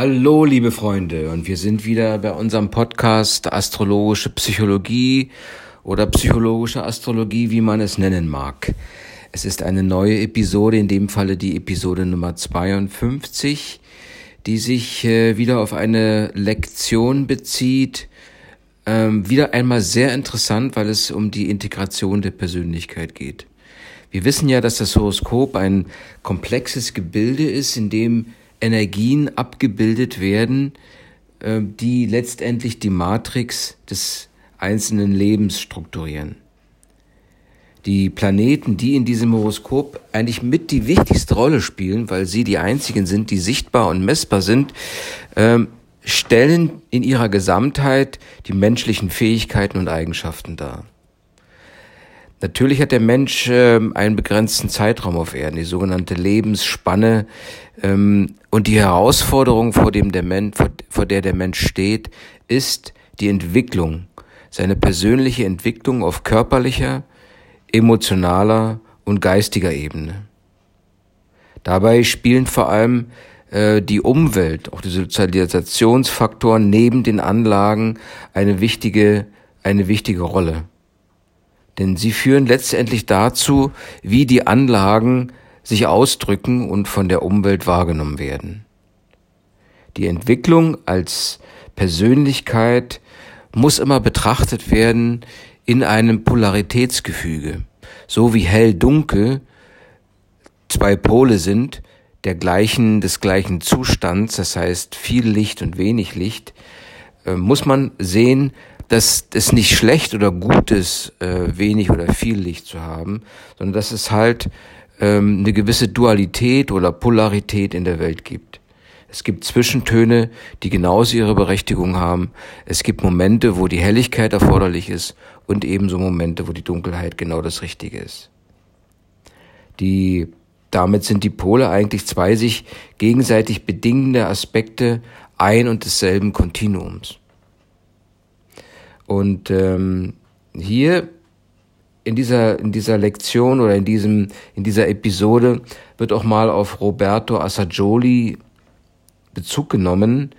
Hallo, liebe Freunde, und wir sind wieder bei unserem Podcast Astrologische Psychologie oder psychologische Astrologie, wie man es nennen mag. Es ist eine neue Episode, in dem Falle die Episode Nummer 52, die sich äh, wieder auf eine Lektion bezieht. Ähm, wieder einmal sehr interessant, weil es um die Integration der Persönlichkeit geht. Wir wissen ja, dass das Horoskop ein komplexes Gebilde ist, in dem Energien abgebildet werden, äh, die letztendlich die Matrix des einzelnen Lebens strukturieren. Die Planeten, die in diesem Horoskop eigentlich mit die wichtigste Rolle spielen, weil sie die einzigen sind, die sichtbar und messbar sind, ähm, stellen in ihrer Gesamtheit die menschlichen Fähigkeiten und Eigenschaften dar. Natürlich hat der Mensch äh, einen begrenzten Zeitraum auf Erden, die sogenannte Lebensspanne ähm, und die Herausforderung, vor, dem der Mensch, vor der der Mensch steht, ist die Entwicklung, seine persönliche Entwicklung auf körperlicher, emotionaler und geistiger Ebene. Dabei spielen vor allem äh, die Umwelt, auch die Sozialisationsfaktoren neben den Anlagen eine wichtige, eine wichtige Rolle. Denn sie führen letztendlich dazu, wie die Anlagen sich ausdrücken und von der Umwelt wahrgenommen werden. Die Entwicklung als Persönlichkeit muss immer betrachtet werden in einem Polaritätsgefüge. So wie hell-dunkel zwei Pole sind, der gleichen, des gleichen Zustands, das heißt viel Licht und wenig Licht, äh, muss man sehen, dass es nicht schlecht oder gut ist, äh, wenig oder viel Licht zu haben, sondern dass es halt ähm, eine gewisse Dualität oder Polarität in der Welt gibt. Es gibt Zwischentöne, die genauso ihre Berechtigung haben. Es gibt Momente, wo die Helligkeit erforderlich ist und ebenso Momente, wo die Dunkelheit genau das Richtige ist. Die, damit sind die Pole eigentlich zwei sich gegenseitig bedingende Aspekte ein und desselben Kontinuums. Und ähm, hier in dieser, in dieser Lektion oder in, diesem, in dieser Episode wird auch mal auf Roberto Assagioli Bezug genommen,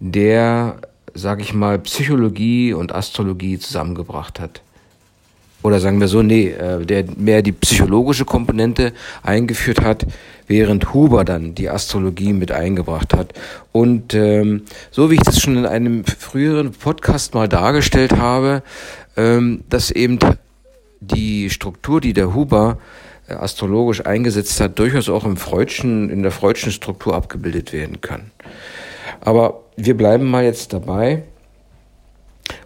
der, sag ich mal, Psychologie und Astrologie zusammengebracht hat oder sagen wir so, nee, äh, der mehr die psychologische Komponente eingeführt hat, während Huber dann die Astrologie mit eingebracht hat. Und ähm, so wie ich das schon in einem früheren Podcast mal dargestellt habe, ähm, dass eben die Struktur, die der Huber äh, astrologisch eingesetzt hat, durchaus auch im Freudschen, in der Freudschen Struktur abgebildet werden kann. Aber wir bleiben mal jetzt dabei.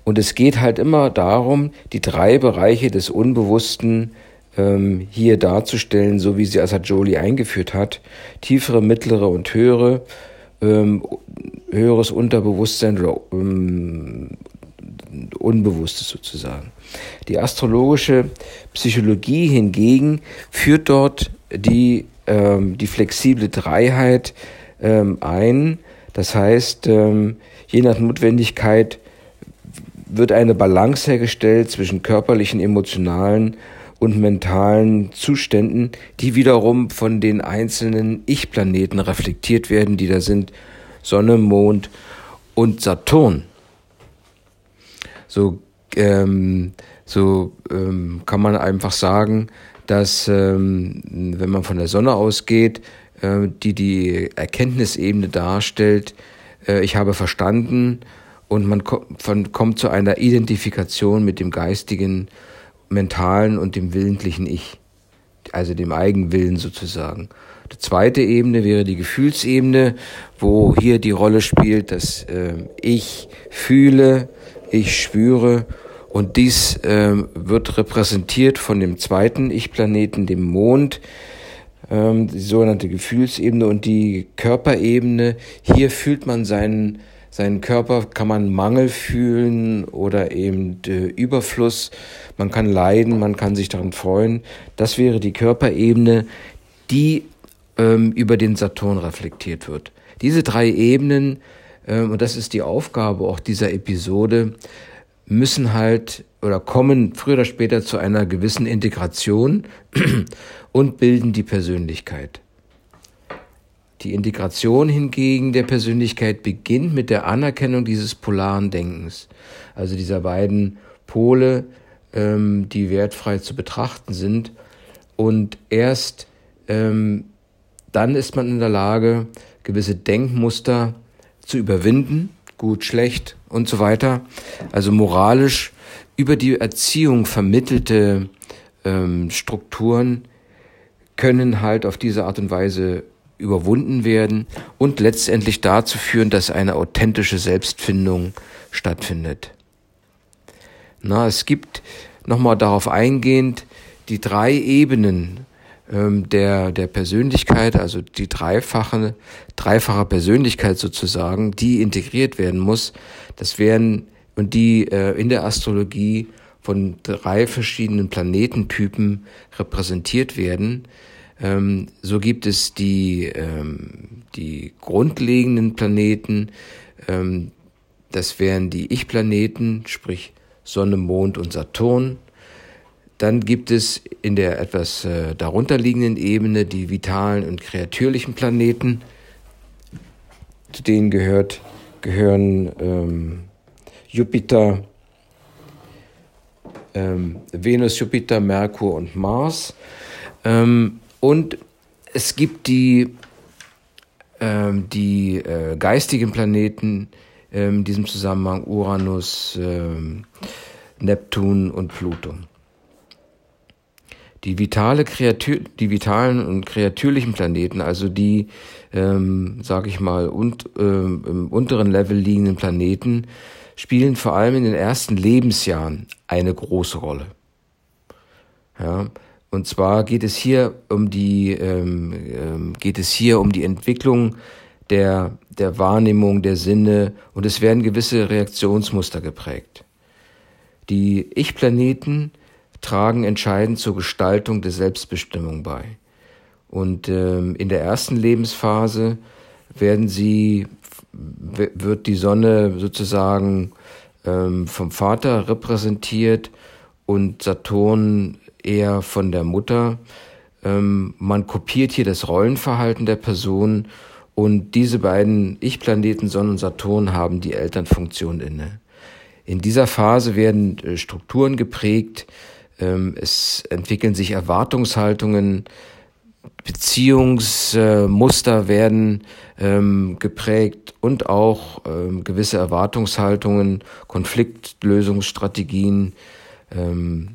Und es geht halt immer darum, die drei Bereiche des Unbewussten ähm, hier darzustellen, so wie sie Asajoli eingeführt hat. Tiefere, mittlere und höhere, ähm, höheres Unterbewusstsein oder ähm, Unbewusstes sozusagen. Die astrologische Psychologie hingegen führt dort die, ähm, die flexible Dreiheit ähm, ein. Das heißt, ähm, je nach Notwendigkeit wird eine Balance hergestellt zwischen körperlichen, emotionalen und mentalen Zuständen, die wiederum von den einzelnen Ich-Planeten reflektiert werden, die da sind Sonne, Mond und Saturn. So, ähm, so ähm, kann man einfach sagen, dass ähm, wenn man von der Sonne ausgeht, äh, die die Erkenntnisebene darstellt, äh, ich habe verstanden, und man kommt zu einer Identifikation mit dem geistigen, mentalen und dem willentlichen Ich, also dem Eigenwillen sozusagen. Die zweite Ebene wäre die Gefühlsebene, wo hier die Rolle spielt, dass äh, ich fühle, ich spüre und dies äh, wird repräsentiert von dem zweiten Ich-Planeten, dem Mond, ähm, die sogenannte Gefühlsebene und die Körperebene. Hier fühlt man seinen seinen Körper kann man Mangel fühlen oder eben äh, Überfluss. Man kann leiden, man kann sich daran freuen. Das wäre die Körperebene, die ähm, über den Saturn reflektiert wird. Diese drei Ebenen, ähm, und das ist die Aufgabe auch dieser Episode, müssen halt oder kommen früher oder später zu einer gewissen Integration und bilden die Persönlichkeit. Die Integration hingegen der Persönlichkeit beginnt mit der Anerkennung dieses polaren Denkens, also dieser beiden Pole, ähm, die wertfrei zu betrachten sind. Und erst ähm, dann ist man in der Lage, gewisse Denkmuster zu überwinden, gut, schlecht und so weiter. Also moralisch über die Erziehung vermittelte ähm, Strukturen können halt auf diese Art und Weise überwunden werden und letztendlich dazu führen, dass eine authentische Selbstfindung stattfindet. Na, es gibt nochmal darauf eingehend die drei Ebenen ähm, der, der Persönlichkeit, also die dreifache, dreifache Persönlichkeit sozusagen, die integriert werden muss. Das wären und die äh, in der Astrologie von drei verschiedenen Planetentypen repräsentiert werden. Ähm, so gibt es die, ähm, die grundlegenden Planeten, ähm, das wären die Ich-Planeten, sprich Sonne, Mond und Saturn. Dann gibt es in der etwas äh, darunterliegenden Ebene die vitalen und kreatürlichen Planeten. Zu denen gehört, gehören ähm, Jupiter, ähm, Venus, Jupiter, Merkur und Mars. Ähm, und es gibt die, ähm, die äh, geistigen Planeten ähm, in diesem Zusammenhang Uranus, ähm, Neptun und Pluto. Die, vitale Kreatur, die vitalen und kreatürlichen Planeten, also die, ähm, sage ich mal, und, ähm, im unteren Level liegenden Planeten, spielen vor allem in den ersten Lebensjahren eine große Rolle. Ja, und zwar geht es hier um die ähm, ähm, geht es hier um die Entwicklung der der Wahrnehmung der Sinne und es werden gewisse Reaktionsmuster geprägt. Die Ich-Planeten tragen entscheidend zur Gestaltung der Selbstbestimmung bei. Und ähm, in der ersten Lebensphase werden sie wird die Sonne sozusagen ähm, vom Vater repräsentiert und Saturn eher von der Mutter. Ähm, man kopiert hier das Rollenverhalten der Person und diese beiden Ich-Planeten Sonne und Saturn haben die Elternfunktion inne. In dieser Phase werden äh, Strukturen geprägt, ähm, es entwickeln sich Erwartungshaltungen, Beziehungsmuster werden ähm, geprägt und auch ähm, gewisse Erwartungshaltungen, Konfliktlösungsstrategien ähm,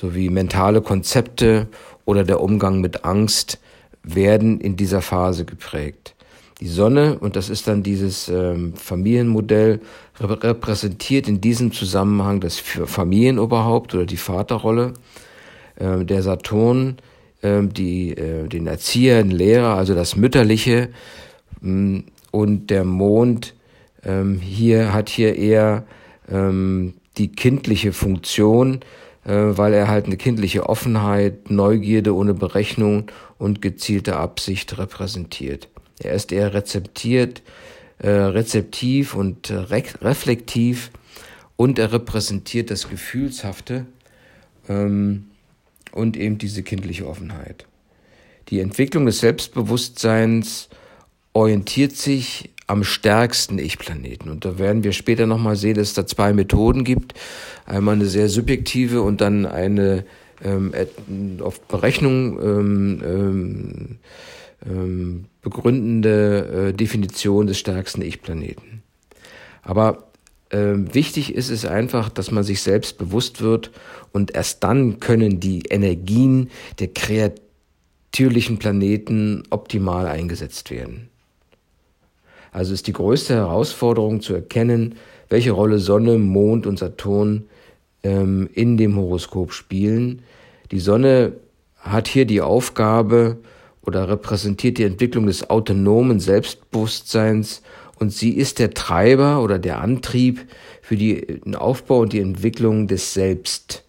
sowie mentale Konzepte oder der Umgang mit Angst werden in dieser Phase geprägt. Die Sonne, und das ist dann dieses ähm, Familienmodell, repräsentiert in diesem Zusammenhang das Familienoberhaupt oder die Vaterrolle. Ähm, der Saturn, ähm, die, äh, den Erzieher, den Lehrer, also das Mütterliche. Ähm, und der Mond ähm, hier hat hier eher ähm, die kindliche Funktion, weil er halt eine kindliche Offenheit, Neugierde ohne Berechnung und gezielte Absicht repräsentiert. Er ist eher rezeptiert, äh, rezeptiv und re reflektiv und er repräsentiert das Gefühlshafte ähm, und eben diese kindliche Offenheit. Die Entwicklung des Selbstbewusstseins orientiert sich am stärksten Ich-Planeten. Und da werden wir später nochmal sehen, dass es da zwei Methoden gibt. Einmal eine sehr subjektive und dann eine ähm, auf Berechnung ähm, ähm, ähm, begründende äh, Definition des stärksten Ich-Planeten. Aber ähm, wichtig ist es einfach, dass man sich selbst bewusst wird und erst dann können die Energien der kreatürlichen Planeten optimal eingesetzt werden. Also ist die größte Herausforderung zu erkennen, welche Rolle Sonne, Mond und Saturn ähm, in dem Horoskop spielen. Die Sonne hat hier die Aufgabe oder repräsentiert die Entwicklung des autonomen Selbstbewusstseins und sie ist der Treiber oder der Antrieb für den Aufbau und die Entwicklung des Selbst.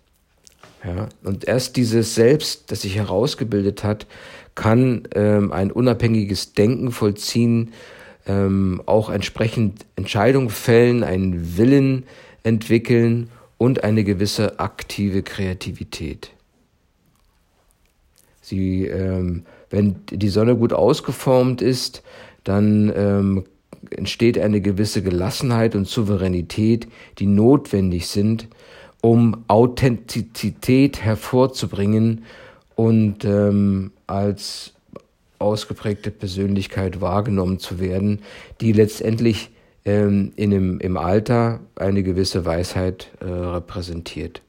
Ja, und erst dieses Selbst, das sich herausgebildet hat, kann ähm, ein unabhängiges Denken vollziehen, ähm, auch entsprechend Entscheidungen fällen, einen Willen entwickeln und eine gewisse aktive Kreativität. Sie ähm, Wenn die Sonne gut ausgeformt ist, dann ähm, entsteht eine gewisse Gelassenheit und Souveränität, die notwendig sind, um Authentizität hervorzubringen und ähm, als ausgeprägte Persönlichkeit wahrgenommen zu werden, die letztendlich ähm, in dem, im Alter eine gewisse Weisheit äh, repräsentiert.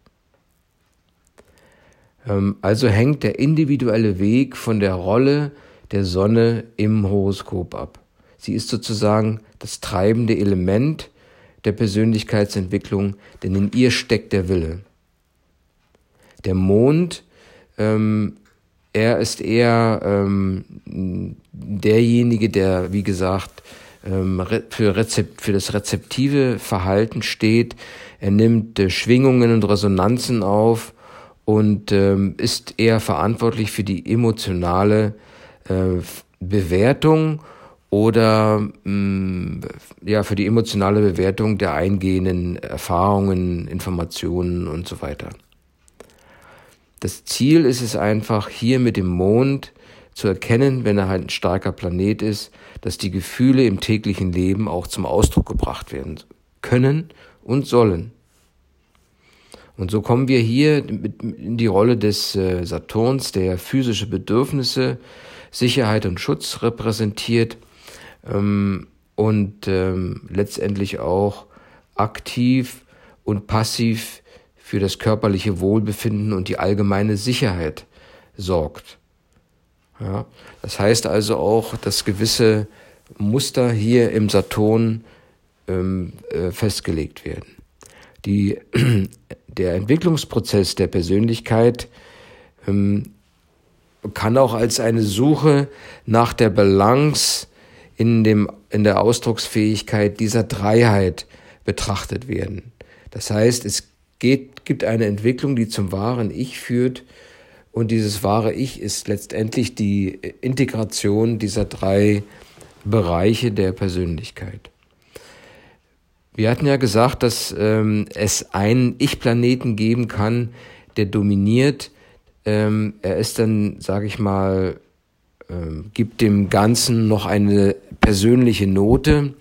Ähm, also hängt der individuelle Weg von der Rolle der Sonne im Horoskop ab. Sie ist sozusagen das treibende Element der Persönlichkeitsentwicklung, denn in ihr steckt der Wille. Der Mond, ähm, er ist eher ähm, derjenige, der, wie gesagt, ähm, für, Rezept, für das rezeptive Verhalten steht. Er nimmt äh, Schwingungen und Resonanzen auf und ähm, ist eher verantwortlich für die emotionale äh, Bewertung oder mh, mm, ja für die emotionale Bewertung der eingehenden Erfahrungen, Informationen und so weiter. Das Ziel ist es einfach, hier mit dem Mond zu erkennen, wenn er halt ein starker Planet ist, dass die Gefühle im täglichen Leben auch zum Ausdruck gebracht werden können und sollen. Und so kommen wir hier in die Rolle des äh, Saturns, der physische Bedürfnisse, Sicherheit und Schutz repräsentiert ähm, und ähm, letztendlich auch aktiv und passiv für das körperliche Wohlbefinden und die allgemeine Sicherheit sorgt. Ja, das heißt also auch, dass gewisse Muster hier im Saturn ähm, äh, festgelegt werden. Die, der Entwicklungsprozess der Persönlichkeit ähm, kann auch als eine Suche nach der Balance in, dem, in der Ausdrucksfähigkeit dieser Dreiheit betrachtet werden. Das heißt, es geht, gibt eine Entwicklung, die zum wahren Ich führt, und dieses wahre Ich ist letztendlich die Integration dieser drei Bereiche der Persönlichkeit. Wir hatten ja gesagt, dass ähm, es einen Ich-Planeten geben kann, der dominiert. Ähm, er ist dann, sage ich mal, ähm, gibt dem Ganzen noch eine persönliche Note.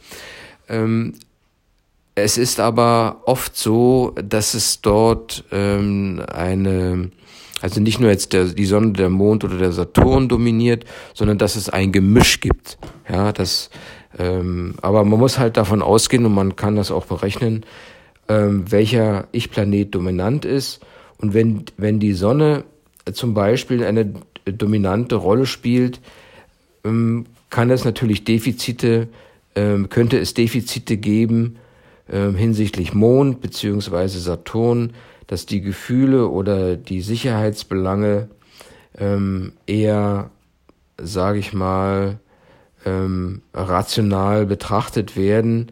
Es ist aber oft so, dass es dort ähm, eine also nicht nur jetzt der, die Sonne, der Mond oder der Saturn dominiert, sondern dass es ein Gemisch gibt. Ja, das, ähm, aber man muss halt davon ausgehen und man kann das auch berechnen, ähm, welcher Ich-Planet dominant ist. Und wenn, wenn die Sonne zum Beispiel eine dominante Rolle spielt, ähm, kann es natürlich Defizite, ähm, könnte es Defizite geben ähm, hinsichtlich Mond beziehungsweise Saturn, dass die Gefühle oder die Sicherheitsbelange ähm, eher, sage ich mal, ähm, rational betrachtet werden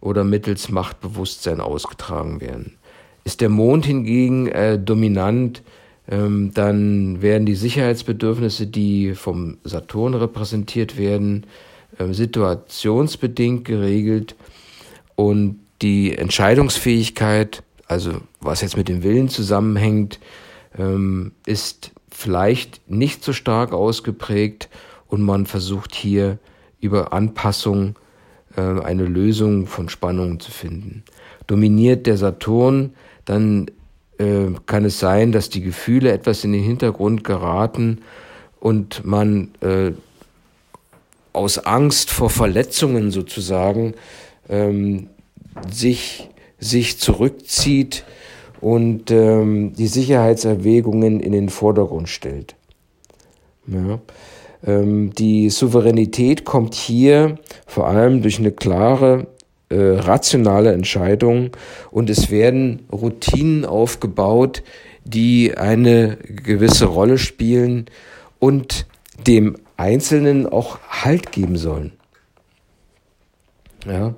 oder mittels Machtbewusstsein ausgetragen werden. Ist der Mond hingegen äh, dominant, ähm, dann werden die Sicherheitsbedürfnisse, die vom Saturn repräsentiert werden, äh, situationsbedingt geregelt und die Entscheidungsfähigkeit also was jetzt mit dem Willen zusammenhängt, ähm, ist vielleicht nicht so stark ausgeprägt und man versucht hier über Anpassung äh, eine Lösung von Spannungen zu finden. Dominiert der Saturn, dann äh, kann es sein, dass die Gefühle etwas in den Hintergrund geraten und man äh, aus Angst vor Verletzungen sozusagen ähm, sich sich zurückzieht und ähm, die Sicherheitserwägungen in den Vordergrund stellt. Ja. Ähm, die Souveränität kommt hier vor allem durch eine klare äh, rationale Entscheidung und es werden Routinen aufgebaut, die eine gewisse Rolle spielen und dem Einzelnen auch Halt geben sollen. Ja.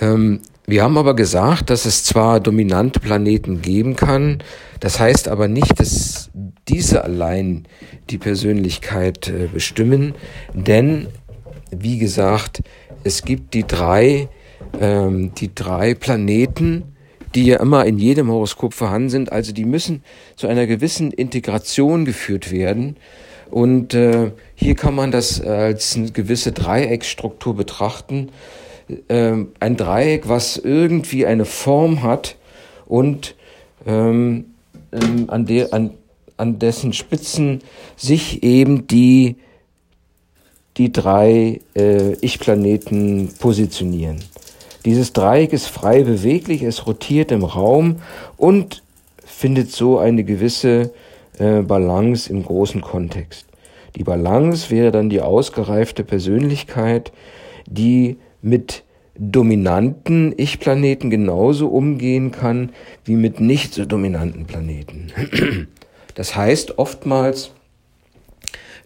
Ähm, wir haben aber gesagt, dass es zwar dominante Planeten geben kann, das heißt aber nicht, dass diese allein die Persönlichkeit äh, bestimmen, denn wie gesagt, es gibt die drei, ähm, die drei Planeten, die ja immer in jedem Horoskop vorhanden sind, also die müssen zu einer gewissen Integration geführt werden. Und äh, hier kann man das als eine gewisse Dreiecksstruktur betrachten. Ähm, ein Dreieck, was irgendwie eine Form hat und ähm, ähm, an, der, an, an dessen Spitzen sich eben die, die drei äh, Ich-Planeten positionieren. Dieses Dreieck ist frei beweglich, es rotiert im Raum und findet so eine gewisse äh, Balance im großen Kontext. Die Balance wäre dann die ausgereifte Persönlichkeit, die mit dominanten Ich-Planeten genauso umgehen kann wie mit nicht so dominanten Planeten. Das heißt oftmals,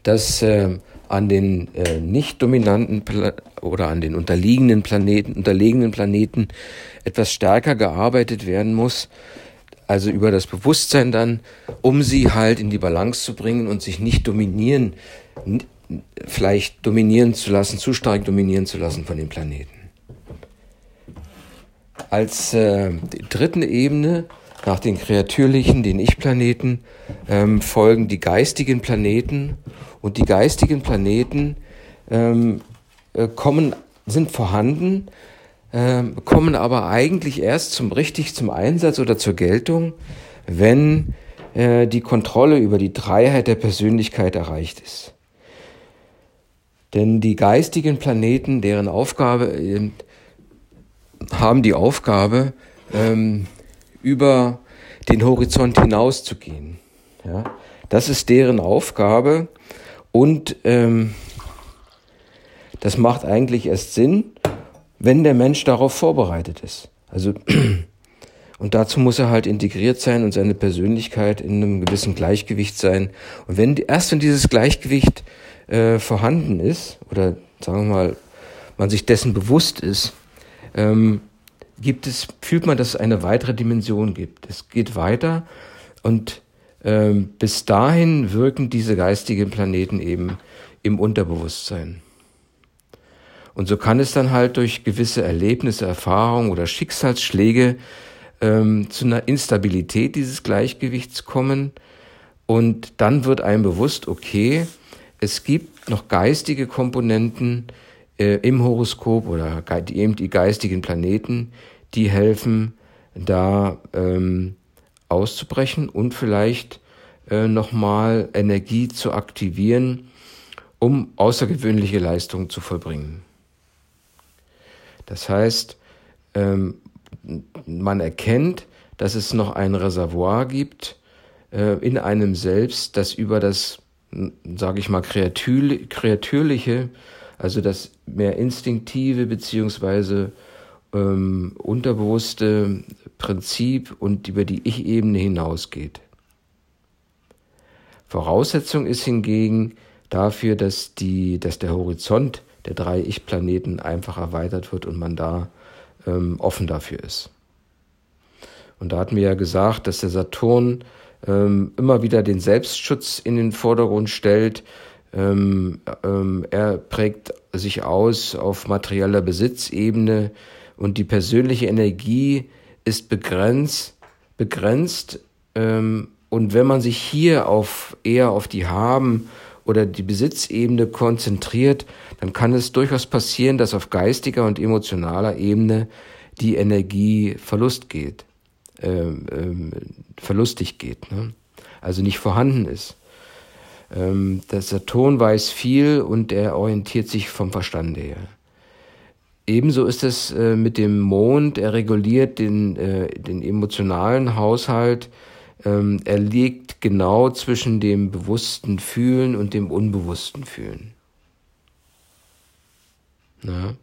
dass äh, an den äh, nicht dominanten Pla oder an den unterliegenden Planeten, unterlegenen Planeten etwas stärker gearbeitet werden muss, also über das Bewusstsein dann, um sie halt in die Balance zu bringen und sich nicht dominieren, vielleicht dominieren zu lassen, zu stark dominieren zu lassen von den Planeten. Als äh, dritten Ebene nach den kreatürlichen, den Ich-Planeten, ähm, folgen die geistigen Planeten und die geistigen Planeten ähm, äh, kommen, sind vorhanden, äh, kommen aber eigentlich erst zum richtig zum Einsatz oder zur Geltung, wenn äh, die Kontrolle über die Dreiheit der Persönlichkeit erreicht ist. Denn die geistigen Planeten, deren Aufgabe äh, haben die Aufgabe, ähm, über den Horizont hinauszugehen. Ja, das ist deren Aufgabe und ähm, das macht eigentlich erst Sinn, wenn der Mensch darauf vorbereitet ist. Also und dazu muss er halt integriert sein und seine Persönlichkeit in einem gewissen Gleichgewicht sein. Und wenn erst wenn dieses Gleichgewicht äh, vorhanden ist oder sagen wir mal man sich dessen bewusst ist, ähm, gibt es, fühlt man, dass es eine weitere Dimension gibt. Es geht weiter und ähm, bis dahin wirken diese geistigen Planeten eben im Unterbewusstsein. Und so kann es dann halt durch gewisse Erlebnisse, Erfahrungen oder Schicksalsschläge ähm, zu einer Instabilität dieses Gleichgewichts kommen. Und dann wird einem bewusst, okay, es gibt noch geistige Komponenten, äh, im Horoskop oder die, eben die geistigen Planeten, die helfen, da ähm, auszubrechen und vielleicht äh, nochmal Energie zu aktivieren, um außergewöhnliche Leistungen zu vollbringen. Das heißt, ähm, man erkennt, dass es noch ein Reservoir gibt äh, in einem selbst, das über das, sage ich mal, kreatürliche also das mehr instinktive beziehungsweise ähm, unterbewusste Prinzip und über die Ich-Ebene hinausgeht. Voraussetzung ist hingegen dafür, dass, die, dass der Horizont der drei Ich-Planeten einfach erweitert wird und man da ähm, offen dafür ist. Und da hatten wir ja gesagt, dass der Saturn ähm, immer wieder den Selbstschutz in den Vordergrund stellt, ähm, ähm, er prägt sich aus auf materieller Besitzebene und die persönliche Energie ist begrenzt, begrenzt. Ähm, und wenn man sich hier auf eher auf die Haben oder die Besitzebene konzentriert, dann kann es durchaus passieren, dass auf geistiger und emotionaler Ebene die Energie Verlust geht, ähm, ähm, verlustig geht, ne? also nicht vorhanden ist. Ähm, der Saturn weiß viel und er orientiert sich vom Verstande her. Ebenso ist es äh, mit dem Mond, er reguliert den, äh, den emotionalen Haushalt, ähm, er liegt genau zwischen dem bewussten Fühlen und dem unbewussten Fühlen. Na?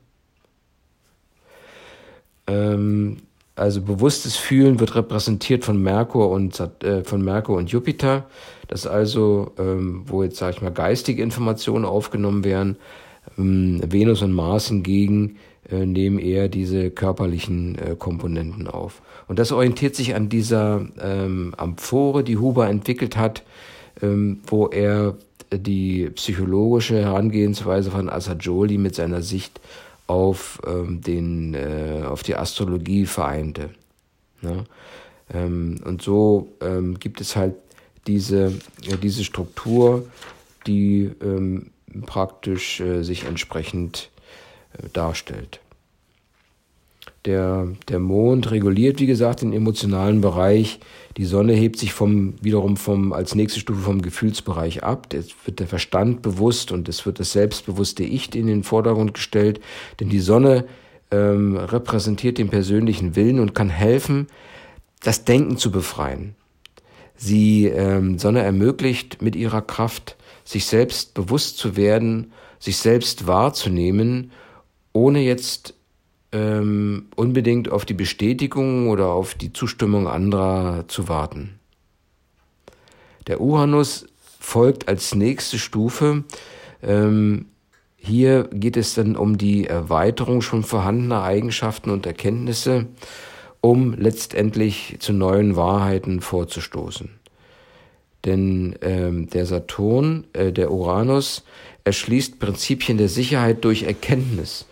Ähm, also bewusstes Fühlen wird repräsentiert von Merkur und äh, von Merkur und Jupiter. Das also, ähm, wo jetzt sage ich mal geistige Informationen aufgenommen werden. Ähm, Venus und Mars hingegen äh, nehmen eher diese körperlichen äh, Komponenten auf. Und das orientiert sich an dieser ähm, Amphore, die Huber entwickelt hat, ähm, wo er die psychologische Herangehensweise von Assagioli mit seiner Sicht auf, ähm, den, äh, auf die Astrologie vereinte. Ne? Ähm, und so ähm, gibt es halt diese, ja, diese Struktur, die ähm, praktisch äh, sich entsprechend äh, darstellt. Der, der Mond reguliert, wie gesagt, den emotionalen Bereich. Die Sonne hebt sich vom, wiederum vom, als nächste Stufe vom Gefühlsbereich ab. Es wird der Verstand bewusst und es wird das selbstbewusste Ich in den Vordergrund gestellt. Denn die Sonne ähm, repräsentiert den persönlichen Willen und kann helfen, das Denken zu befreien. Sie, ähm, Sonne ermöglicht mit ihrer Kraft, sich selbst bewusst zu werden, sich selbst wahrzunehmen, ohne jetzt ähm, unbedingt auf die Bestätigung oder auf die Zustimmung anderer zu warten. Der Uranus folgt als nächste Stufe. Ähm, hier geht es dann um die Erweiterung schon vorhandener Eigenschaften und Erkenntnisse, um letztendlich zu neuen Wahrheiten vorzustoßen. Denn ähm, der Saturn, äh, der Uranus, erschließt Prinzipien der Sicherheit durch Erkenntnis.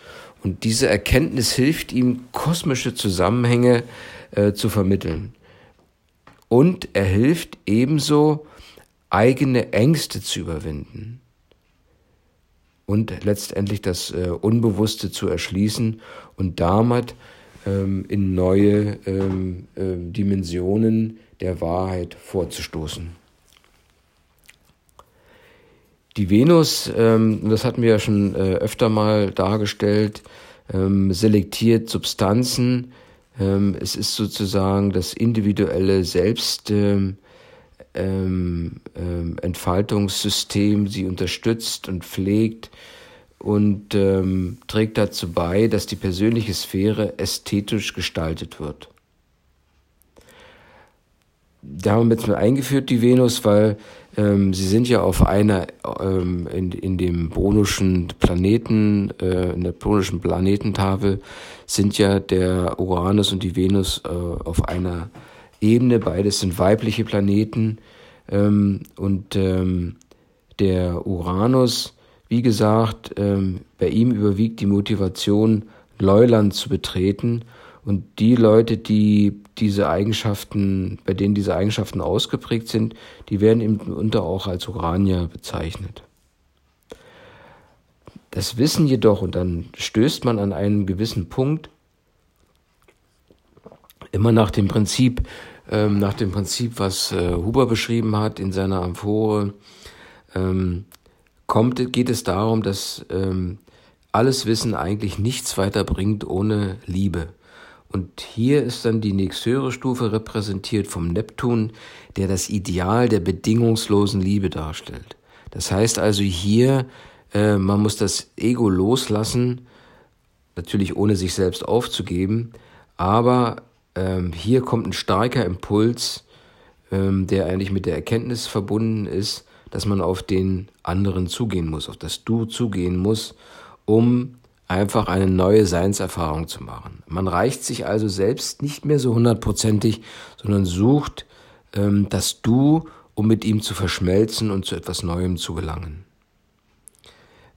Und diese Erkenntnis hilft ihm, kosmische Zusammenhänge äh, zu vermitteln. Und er hilft ebenso, eigene Ängste zu überwinden und letztendlich das äh, Unbewusste zu erschließen und damit ähm, in neue ähm, äh, Dimensionen der Wahrheit vorzustoßen. Die Venus, ähm, das hatten wir ja schon äh, öfter mal dargestellt, ähm, selektiert Substanzen. Ähm, es ist sozusagen das individuelle Selbst. Ähm, ähm, ähm, Entfaltungssystem sie unterstützt und pflegt und ähm, trägt dazu bei, dass die persönliche Sphäre ästhetisch gestaltet wird. Da haben wir jetzt mal eingeführt, die Venus, weil ähm, sie sind ja auf einer, ähm, in, in dem bonischen Planeten, äh, in der bonischen Planetentafel sind ja der Uranus und die Venus äh, auf einer Ebene, beides sind weibliche Planeten. Ähm, und ähm, der Uranus, wie gesagt, ähm, bei ihm überwiegt die Motivation, Leuland zu betreten und die Leute, die diese Eigenschaften, bei denen diese Eigenschaften ausgeprägt sind, die werden eben unter auch als Uranier bezeichnet. Das Wissen jedoch, und dann stößt man an einen gewissen Punkt, immer nach dem Prinzip, ähm, nach dem Prinzip, was äh, Huber beschrieben hat in seiner Amphore, ähm, kommt, geht es darum, dass ähm, alles Wissen eigentlich nichts weiter bringt ohne Liebe. Und hier ist dann die nächsthöhere Stufe repräsentiert vom Neptun, der das Ideal der bedingungslosen Liebe darstellt. Das heißt also hier, äh, man muss das Ego loslassen, natürlich ohne sich selbst aufzugeben, aber ähm, hier kommt ein starker Impuls, ähm, der eigentlich mit der Erkenntnis verbunden ist, dass man auf den anderen zugehen muss, auf das Du zugehen muss, um einfach eine neue Seinserfahrung zu machen. Man reicht sich also selbst nicht mehr so hundertprozentig, sondern sucht ähm, das Du, um mit ihm zu verschmelzen und zu etwas Neuem zu gelangen.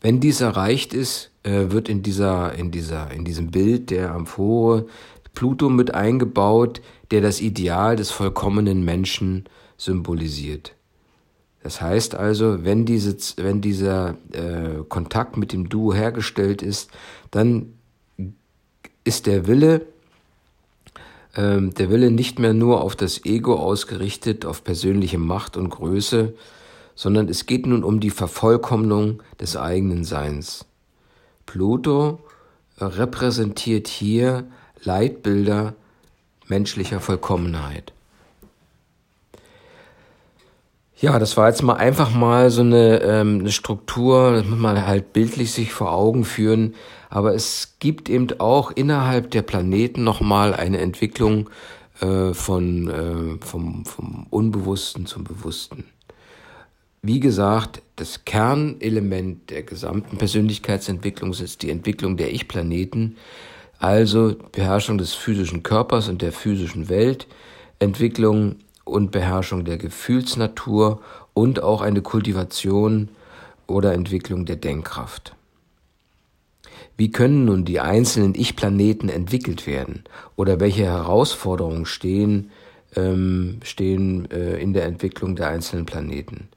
Wenn dies erreicht ist, äh, wird in dieser, in dieser, in diesem Bild der Amphore Pluto mit eingebaut, der das Ideal des vollkommenen Menschen symbolisiert. Das heißt also, wenn, diese, wenn dieser äh, Kontakt mit dem Duo hergestellt ist, dann ist der Wille, äh, der Wille nicht mehr nur auf das Ego ausgerichtet, auf persönliche Macht und Größe, sondern es geht nun um die Vervollkommnung des eigenen Seins. Pluto äh, repräsentiert hier Leitbilder menschlicher Vollkommenheit. Ja, das war jetzt mal einfach mal so eine, ähm, eine Struktur, das muss man halt bildlich sich vor Augen führen. Aber es gibt eben auch innerhalb der Planeten nochmal eine Entwicklung äh, von, äh, vom, vom Unbewussten zum Bewussten. Wie gesagt, das Kernelement der gesamten Persönlichkeitsentwicklung ist die Entwicklung der Ich-Planeten also Beherrschung des physischen Körpers und der physischen Welt, Entwicklung und Beherrschung der Gefühlsnatur und auch eine Kultivation oder Entwicklung der Denkkraft. Wie können nun die einzelnen Ich-Planeten entwickelt werden oder welche Herausforderungen stehen, ähm, stehen äh, in der Entwicklung der einzelnen Planeten?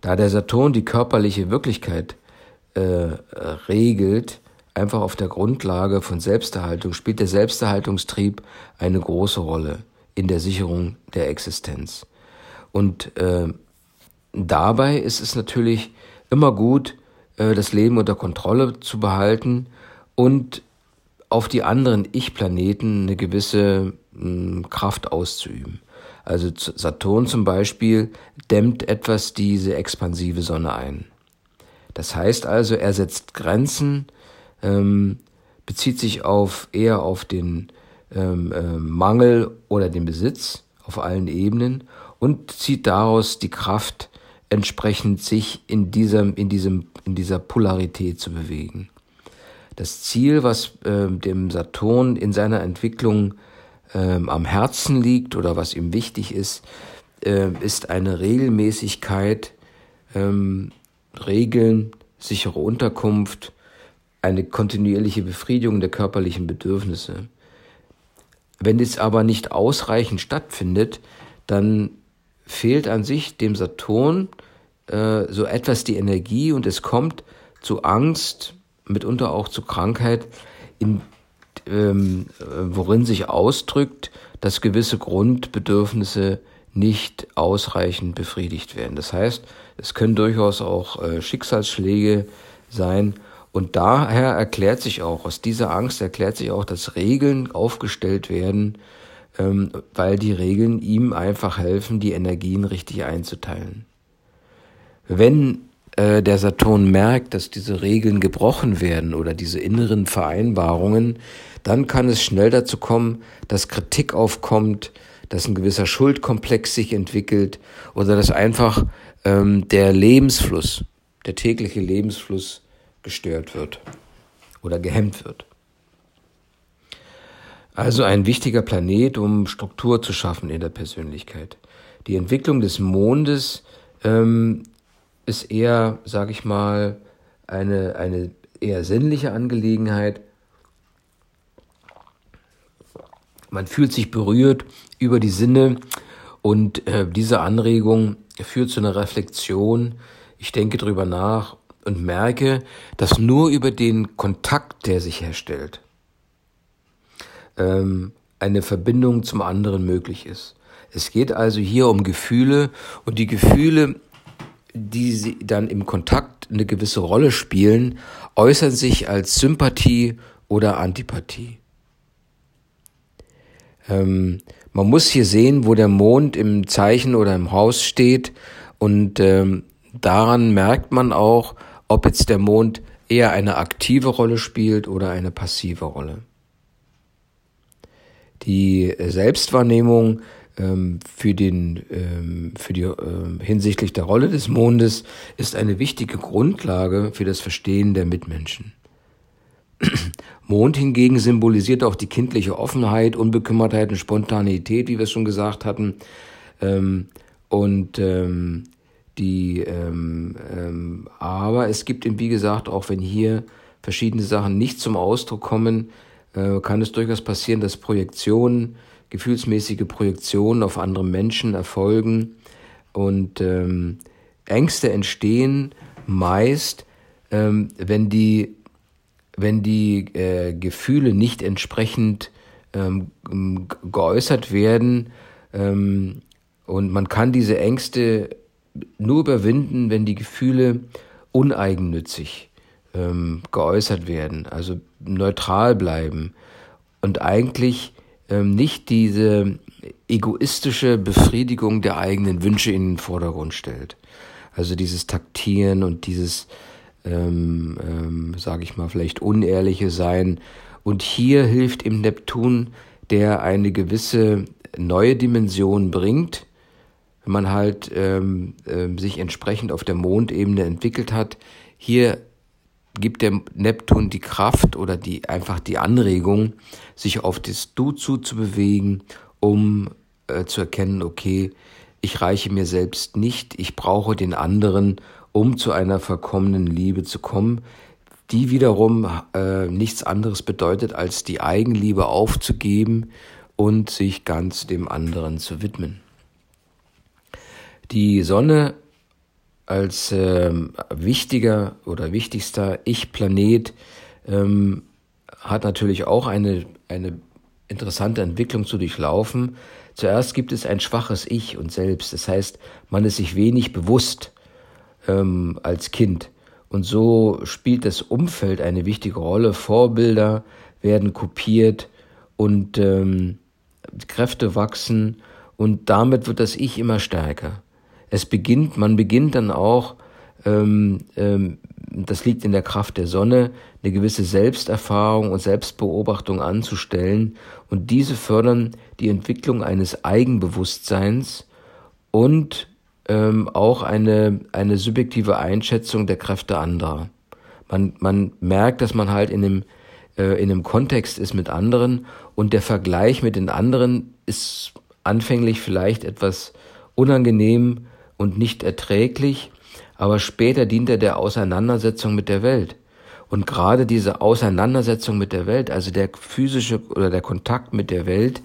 Da der Saturn die körperliche Wirklichkeit äh, regelt, einfach auf der Grundlage von Selbsterhaltung, spielt der Selbsterhaltungstrieb eine große Rolle in der Sicherung der Existenz. Und äh, dabei ist es natürlich immer gut, äh, das Leben unter Kontrolle zu behalten und auf die anderen Ich-Planeten eine gewisse mh, hm, Kraft auszuüben. Also Saturn zum Beispiel dämmt etwas diese expansive Sonne ein. Das heißt also, er setzt Grenzen, ähm, bezieht sich auf eher auf den ähm, äh, Mangel oder den Besitz auf allen Ebenen und zieht daraus die Kraft, entsprechend sich in diesem, in diesem, in dieser Polarität zu bewegen. Das Ziel, was äh, dem Saturn in seiner Entwicklung ähm, am Herzen liegt oder was ihm wichtig ist, äh, ist eine Regelmäßigkeit, ähm, Regeln, sichere Unterkunft, eine kontinuierliche Befriedigung der körperlichen Bedürfnisse. Wenn dies aber nicht ausreichend stattfindet, dann fehlt an sich dem Saturn äh, so etwas die Energie und es kommt zu Angst, mitunter auch zu Krankheit, in, ähm, worin sich ausdrückt, dass gewisse Grundbedürfnisse nicht ausreichend befriedigt werden. Das heißt, es können durchaus auch äh, Schicksalsschläge sein. Und daher erklärt sich auch, aus dieser Angst erklärt sich auch, dass Regeln aufgestellt werden, ähm, weil die Regeln ihm einfach helfen, die Energien richtig einzuteilen. Wenn äh, der Saturn merkt, dass diese Regeln gebrochen werden oder diese inneren Vereinbarungen, dann kann es schnell dazu kommen, dass Kritik aufkommt, dass ein gewisser Schuldkomplex sich entwickelt oder dass einfach ähm, der Lebensfluss, der tägliche Lebensfluss gestört wird oder gehemmt wird. Also ein wichtiger Planet, um Struktur zu schaffen in der Persönlichkeit. Die Entwicklung des Mondes ähm, ist eher, sage ich mal, eine, eine eher sinnliche Angelegenheit. Man fühlt sich berührt über die Sinne und äh, diese Anregung führt zu einer Reflexion. Ich denke drüber nach und merke, dass nur über den Kontakt, der sich herstellt, ähm, eine Verbindung zum anderen möglich ist. Es geht also hier um Gefühle und die Gefühle, die sie dann im Kontakt eine gewisse Rolle spielen, äußern sich als Sympathie oder Antipathie. Ähm, man muss hier sehen, wo der Mond im Zeichen oder im Haus steht und ähm, daran merkt man auch, ob jetzt der Mond eher eine aktive Rolle spielt oder eine passive Rolle. Die Selbstwahrnehmung ähm, für den ähm, für die ähm, hinsichtlich der Rolle des Mondes ist eine wichtige Grundlage für das Verstehen der Mitmenschen. Mond hingegen symbolisiert auch die kindliche Offenheit, Unbekümmertheit und Spontanität, wie wir es schon gesagt hatten. Ähm, und ähm, die, ähm, ähm, aber es gibt eben, wie gesagt, auch wenn hier verschiedene Sachen nicht zum Ausdruck kommen, äh, kann es durchaus passieren, dass Projektionen, gefühlsmäßige Projektionen auf andere Menschen erfolgen und ähm, Ängste entstehen meist, ähm, wenn die, wenn die äh, Gefühle nicht entsprechend ähm, geäußert werden ähm, und man kann diese Ängste nur überwinden, wenn die Gefühle uneigennützig ähm, geäußert werden, also neutral bleiben und eigentlich ähm, nicht diese egoistische Befriedigung der eigenen Wünsche in den Vordergrund stellt. Also dieses Taktieren und dieses, ähm, ähm, sage ich mal, vielleicht unehrliche Sein. Und hier hilft im Neptun, der eine gewisse neue Dimension bringt, wenn man halt ähm, äh, sich entsprechend auf der Mondebene entwickelt hat. Hier gibt der Neptun die Kraft oder die einfach die Anregung, sich auf das Du zuzubewegen, um äh, zu erkennen, okay, ich reiche mir selbst nicht, ich brauche den anderen, um zu einer verkommenen Liebe zu kommen, die wiederum äh, nichts anderes bedeutet, als die Eigenliebe aufzugeben und sich ganz dem anderen zu widmen. Die Sonne als ähm, wichtiger oder wichtigster Ich-Planet ähm, hat natürlich auch eine, eine interessante Entwicklung zu durchlaufen. Zuerst gibt es ein schwaches Ich und Selbst. Das heißt, man ist sich wenig bewusst ähm, als Kind. Und so spielt das Umfeld eine wichtige Rolle. Vorbilder werden kopiert und ähm, Kräfte wachsen und damit wird das Ich immer stärker. Es beginnt, man beginnt dann auch, ähm, ähm, das liegt in der Kraft der Sonne, eine gewisse Selbsterfahrung und Selbstbeobachtung anzustellen und diese fördern die Entwicklung eines Eigenbewusstseins und ähm, auch eine, eine subjektive Einschätzung der Kräfte anderer. Man, man merkt, dass man halt in einem, äh, in einem Kontext ist mit anderen und der Vergleich mit den anderen ist anfänglich vielleicht etwas unangenehm und nicht erträglich, aber später dient er der Auseinandersetzung mit der Welt. Und gerade diese Auseinandersetzung mit der Welt, also der physische oder der Kontakt mit der Welt,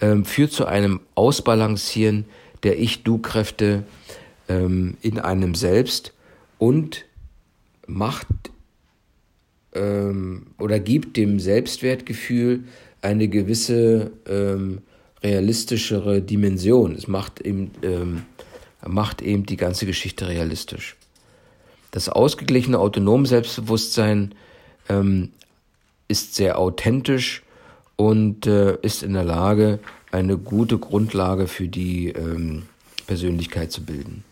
ähm, führt zu einem Ausbalancieren der Ich-Du-Kräfte ähm, in einem selbst und macht ähm, oder gibt dem Selbstwertgefühl eine gewisse ähm, realistischere Dimension. Es macht eben, macht eben die ganze Geschichte realistisch. Das ausgeglichene autonome Selbstbewusstsein ähm, ist sehr authentisch und äh, ist in der Lage, eine gute Grundlage für die ähm, Persönlichkeit zu bilden.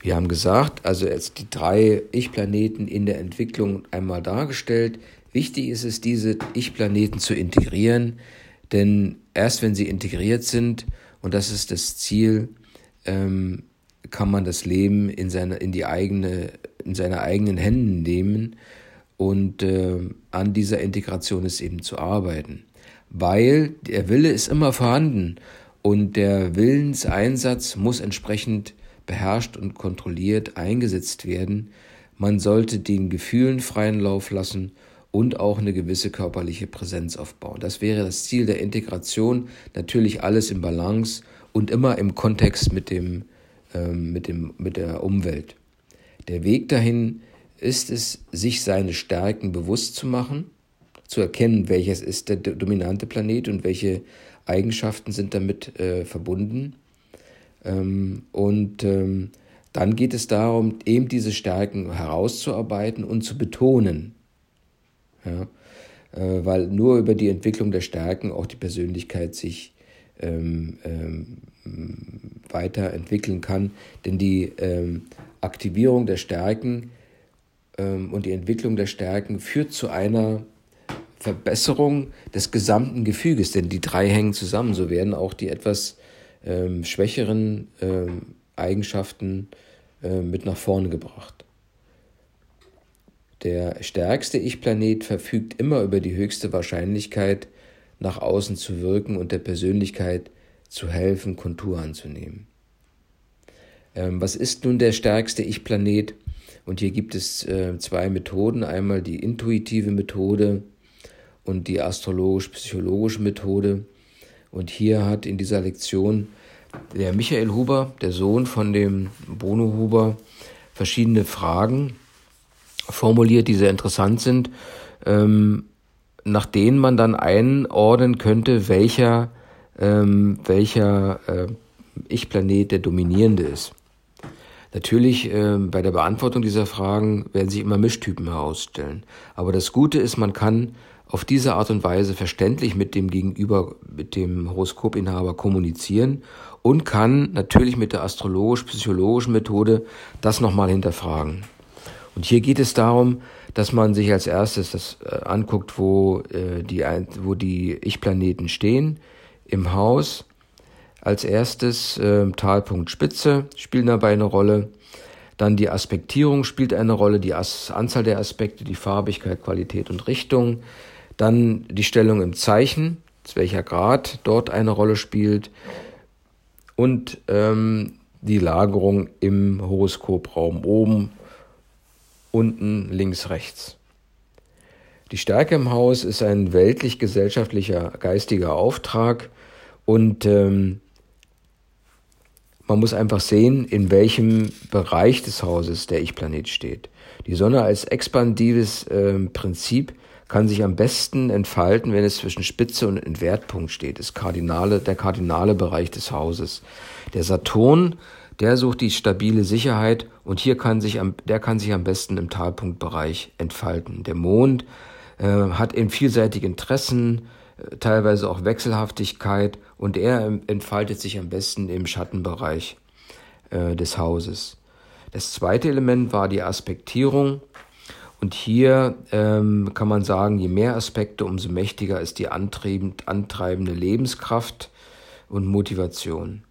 Wir haben gesagt, also jetzt die drei Ich-Planeten in der Entwicklung einmal dargestellt. Wichtig ist es, diese Ich-Planeten zu integrieren, denn erst wenn sie integriert sind, und das ist das Ziel, ähm, kann man das Leben in, seine, in, die eigene, in seine eigenen Händen nehmen und äh, an dieser Integration ist eben zu arbeiten weil der Wille ist immer vorhanden und der Willenseinsatz muss entsprechend beherrscht und kontrolliert eingesetzt werden. Man sollte den Gefühlen freien Lauf lassen und auch eine gewisse körperliche Präsenz aufbauen. Das wäre das Ziel der Integration. Natürlich alles im Balance und immer im Kontext mit, dem, mit, dem, mit der Umwelt. Der Weg dahin ist es, sich seine Stärken bewusst zu machen zu erkennen, welches ist der dominante Planet und welche Eigenschaften sind damit äh, verbunden. Ähm, und ähm, dann geht es darum, eben diese Stärken herauszuarbeiten und zu betonen. Ja? Äh, weil nur über die Entwicklung der Stärken auch die Persönlichkeit sich ähm, ähm, weiterentwickeln kann. Denn die ähm, Aktivierung der Stärken ähm, und die Entwicklung der Stärken führt zu einer Verbesserung des gesamten Gefüges, denn die drei hängen zusammen. So werden auch die etwas ähm, schwächeren ähm, Eigenschaften äh, mit nach vorne gebracht. Der stärkste Ich-Planet verfügt immer über die höchste Wahrscheinlichkeit, nach außen zu wirken und der Persönlichkeit zu helfen, Kontur anzunehmen. Ähm, was ist nun der stärkste Ich-Planet? Und hier gibt es äh, zwei Methoden. Einmal die intuitive Methode, und die astrologisch-psychologische Methode. Und hier hat in dieser Lektion der Michael Huber, der Sohn von dem Bono Huber, verschiedene Fragen formuliert, die sehr interessant sind, ähm, nach denen man dann einordnen könnte, welcher, ähm, welcher äh, Ich-Planet der dominierende ist. Natürlich, äh, bei der Beantwortung dieser Fragen werden sich immer Mischtypen herausstellen. Aber das Gute ist, man kann auf diese Art und Weise verständlich mit dem Gegenüber, mit dem Horoskopinhaber kommunizieren und kann natürlich mit der astrologisch-psychologischen Methode das nochmal hinterfragen. Und hier geht es darum, dass man sich als erstes das äh, anguckt, wo, äh, die, wo die Ich-Planeten stehen im Haus. Als erstes äh, Talpunkt Spitze spielen dabei eine Rolle. Dann die Aspektierung spielt eine Rolle, die As Anzahl der Aspekte, die Farbigkeit, Qualität und Richtung. Dann die Stellung im Zeichen, welcher Grad dort eine Rolle spielt. Und ähm, die Lagerung im Horoskopraum oben, unten, links, rechts. Die Stärke im Haus ist ein weltlich-gesellschaftlicher geistiger Auftrag und ähm, man muss einfach sehen, in welchem Bereich des Hauses der Ich-Planet steht. Die Sonne als expandives äh, Prinzip kann sich am besten entfalten, wenn es zwischen Spitze und Entwertpunkt steht, das Kardinale, der kardinale Bereich des Hauses. Der Saturn, der sucht die stabile Sicherheit und hier kann sich am, der kann sich am besten im Talpunktbereich entfalten. Der Mond äh, hat eben vielseitige Interessen, äh, teilweise auch Wechselhaftigkeit und er entfaltet sich am besten im Schattenbereich äh, des Hauses. Das zweite Element war die Aspektierung. Und hier ähm, kann man sagen, je mehr Aspekte, umso mächtiger ist die antreibend, antreibende Lebenskraft und Motivation.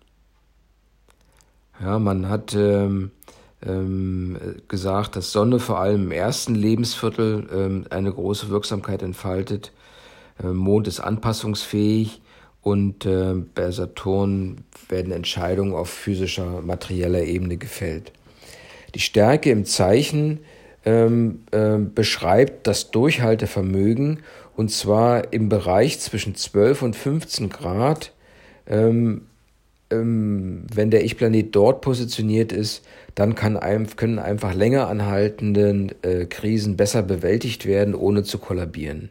Ja, man hat ähm, ähm, gesagt, dass Sonne vor allem im ersten Lebensviertel ähm, eine große Wirksamkeit entfaltet. Äh, Mond ist anpassungsfähig und äh, bei Saturn werden Entscheidungen auf physischer, materieller Ebene gefällt. Die Stärke im Zeichen ähm, äh, beschreibt das Durchhaltevermögen und zwar im Bereich zwischen 12 und 15 Grad. Ähm, ähm, wenn der Ich-Planet dort positioniert ist, dann kann ein, können einfach länger anhaltende äh, Krisen besser bewältigt werden, ohne zu kollabieren.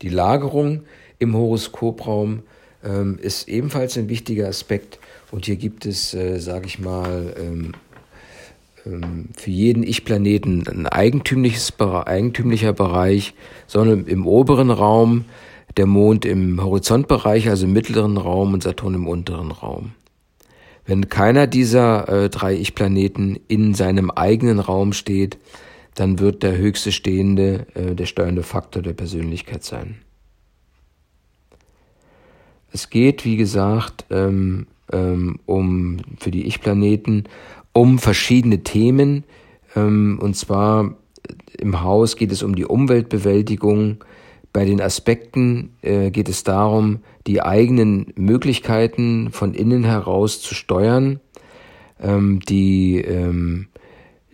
Die Lagerung im Horoskopraum ähm, ist ebenfalls ein wichtiger Aspekt und hier gibt es, äh, sage ich mal, ähm, ähm, für jeden Ich-Planeten ein eigentümliches, eigentümlicher Bereich, sondern im oberen Raum, der Mond im Horizontbereich, also im mittleren Raum und Saturn im unteren Raum. Wenn keiner dieser äh, drei Ich-Planeten in seinem eigenen Raum steht, dann wird der höchste stehende äh, der steuernde Faktor der Persönlichkeit sein. Es geht, wie gesagt, ähm, ähm, um für die Ich-Planeten um verschiedene Themen. Ähm, und zwar im Haus geht es um die Umweltbewältigung. Bei den Aspekten äh, geht es darum, die eigenen Möglichkeiten von innen heraus zu steuern. Ähm, die, ähm,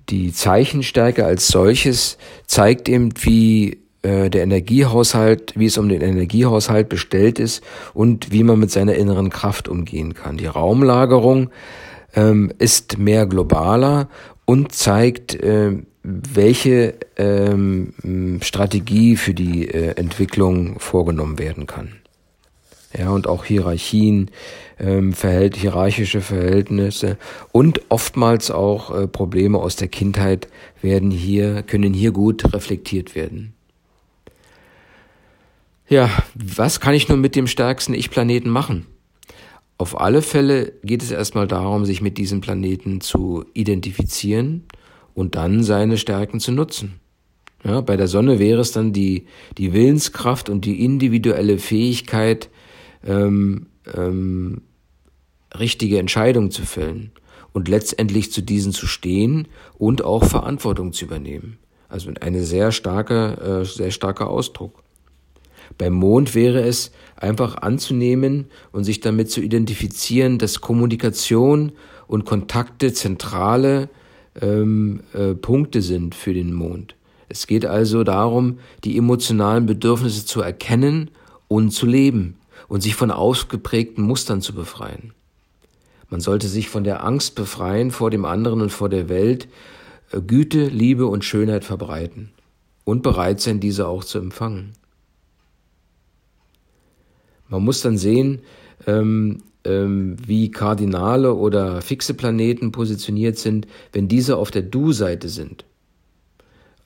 die Zeichenstärke als solches zeigt eben, wie äh, der Energiehaushalt, wie es um den Energiehaushalt bestellt ist und wie man mit seiner inneren Kraft umgehen kann. Die Raumlagerung ähm, ist mehr globaler und zeigt, äh, welche ähm, Strategie für die äh, Entwicklung vorgenommen werden kann. Ja, und auch Hierarchien, ähm, verhält, hierarchische Verhältnisse und oftmals auch äh, Probleme aus der Kindheit werden hier, können hier gut reflektiert werden. Ja, was kann ich nun mit dem stärksten Ich-Planeten machen? Auf alle Fälle geht es erstmal darum, sich mit diesem Planeten zu identifizieren und dann seine Stärken zu nutzen. Ja, bei der Sonne wäre es dann die, die Willenskraft und die individuelle Fähigkeit, ähm, ähm, richtige Entscheidungen zu fällen und letztendlich zu diesen zu stehen und auch Verantwortung zu übernehmen. Also eine sehr starke, äh, sehr starker Ausdruck. Beim Mond wäre es einfach anzunehmen und sich damit zu identifizieren, dass Kommunikation und Kontakte zentrale ähm, äh, Punkte sind für den Mond. Es geht also darum, die emotionalen Bedürfnisse zu erkennen und zu leben und sich von ausgeprägten Mustern zu befreien. Man sollte sich von der Angst befreien vor dem anderen und vor der Welt, äh, Güte, Liebe und Schönheit verbreiten und bereit sein, diese auch zu empfangen. Man muss dann sehen, ähm, ähm, wie Kardinale oder fixe Planeten positioniert sind, wenn diese auf der Du-Seite sind.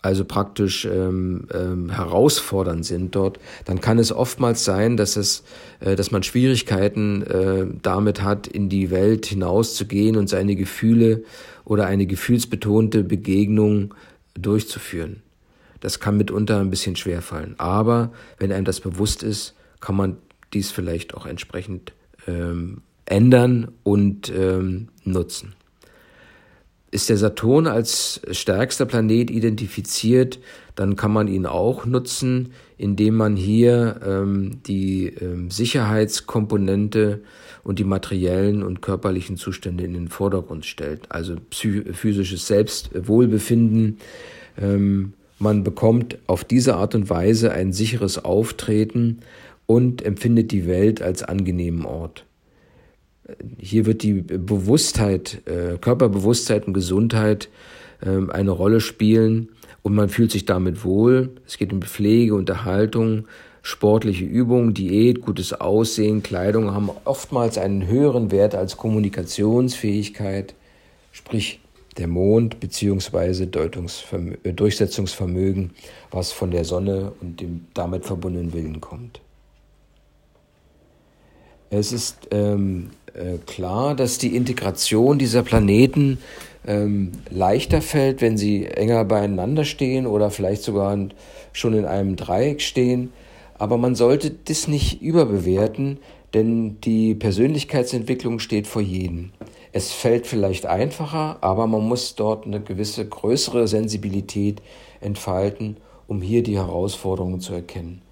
Also praktisch ähm, ähm, herausfordernd sind dort, dann kann es oftmals sein, dass es, äh, dass man Schwierigkeiten äh, damit hat, in die Welt hinauszugehen und seine Gefühle oder eine gefühlsbetonte Begegnung durchzuführen. Das kann mitunter ein bisschen schwerfallen. Aber wenn einem das bewusst ist, kann man dies vielleicht auch entsprechend ähm, ändern und ähm, nutzen. Ist der Saturn als stärkster Planet identifiziert, dann kann man ihn auch nutzen, indem man hier ähm, die ähm, Sicherheitskomponente und die materiellen und körperlichen Zustände in den Vordergrund stellt. Also physisches Selbstwohlbefinden. Ähm, man bekommt auf diese Art und Weise ein sicheres Auftreten und empfindet die Welt als angenehmen Ort. hier wird die Bewusstheit, äh, Körperbewusstheit und Gesundheit äh, eine Rolle spielen und man fühlt sich damit wohl. Es geht um Pflege, Unterhaltung, sportliche Übungen, Diät, gutes Aussehen, Kleidung haben oftmals einen höheren Wert als Kommunikationsfähigkeit, sprich der Mond bzw. Äh, Durchsetzungsvermögen, was von der Sonne und dem damit verbundenen Willen kommt. Es ist ähm, äh, klar, dass die Integration dieser Planeten ähm, leichter fällt, wenn sie enger beieinander stehen oder vielleicht sogar schon in einem Dreieck stehen. Aber man sollte das nicht überbewerten, denn die Persönlichkeitsentwicklung steht vor jedem. Es fällt vielleicht einfacher, aber man muss dort eine gewisse größere Sensibilität entfalten, um hier die Herausforderungen zu erkennen.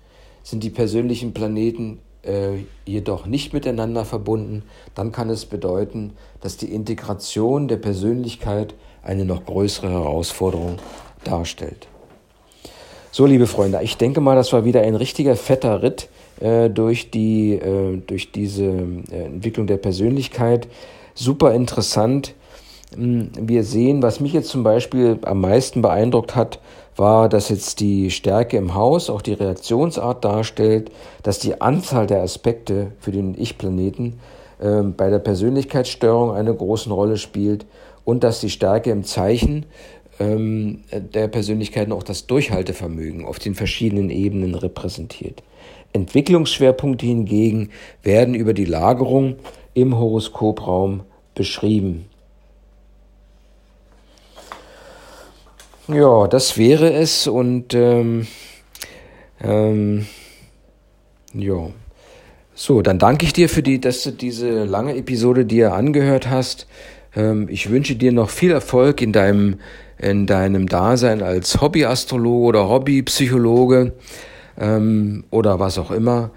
Sind die persönlichen Planeten äh, jedoch nicht miteinander verbunden, dann kann es bedeuten, dass die Integration der Persönlichkeit eine noch größere Herausforderung darstellt. So, liebe Freunde, ich denke mal, das war wieder ein richtiger fetter Ritt äh, durch, die, äh, durch diese äh, Entwicklung der Persönlichkeit super interessant. Hm, wir sehen, was mich jetzt zum Beispiel am meisten beeindruckt hat, war, dass jetzt die Stärke im Haus auch die Reaktionsart darstellt, dass die Anzahl der Aspekte für den Ich-Planeten äh, bei der Persönlichkeitsstörung eine große Rolle spielt und dass die Stärke im Zeichen ähm, der Persönlichkeiten auch das Durchhaltevermögen auf den verschiedenen Ebenen repräsentiert. Entwicklungsschwerpunkte hingegen werden über die Lagerung im Horoskopraum beschrieben. Ja, das wäre es und ähm, ähm, ja. So, dann danke ich dir für die, dass du diese lange Episode dir angehört hast. Ähm, ich wünsche dir noch viel Erfolg in deinem, in deinem Dasein als Hobbyastrologe oder Hobbypsychologe ähm, oder was auch immer.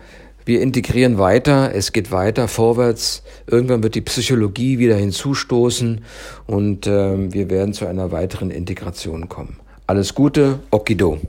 Wir integrieren weiter, es geht weiter vorwärts. Irgendwann wird die Psychologie wieder hinzustoßen und äh, wir werden zu einer weiteren Integration kommen. Alles Gute, Okido.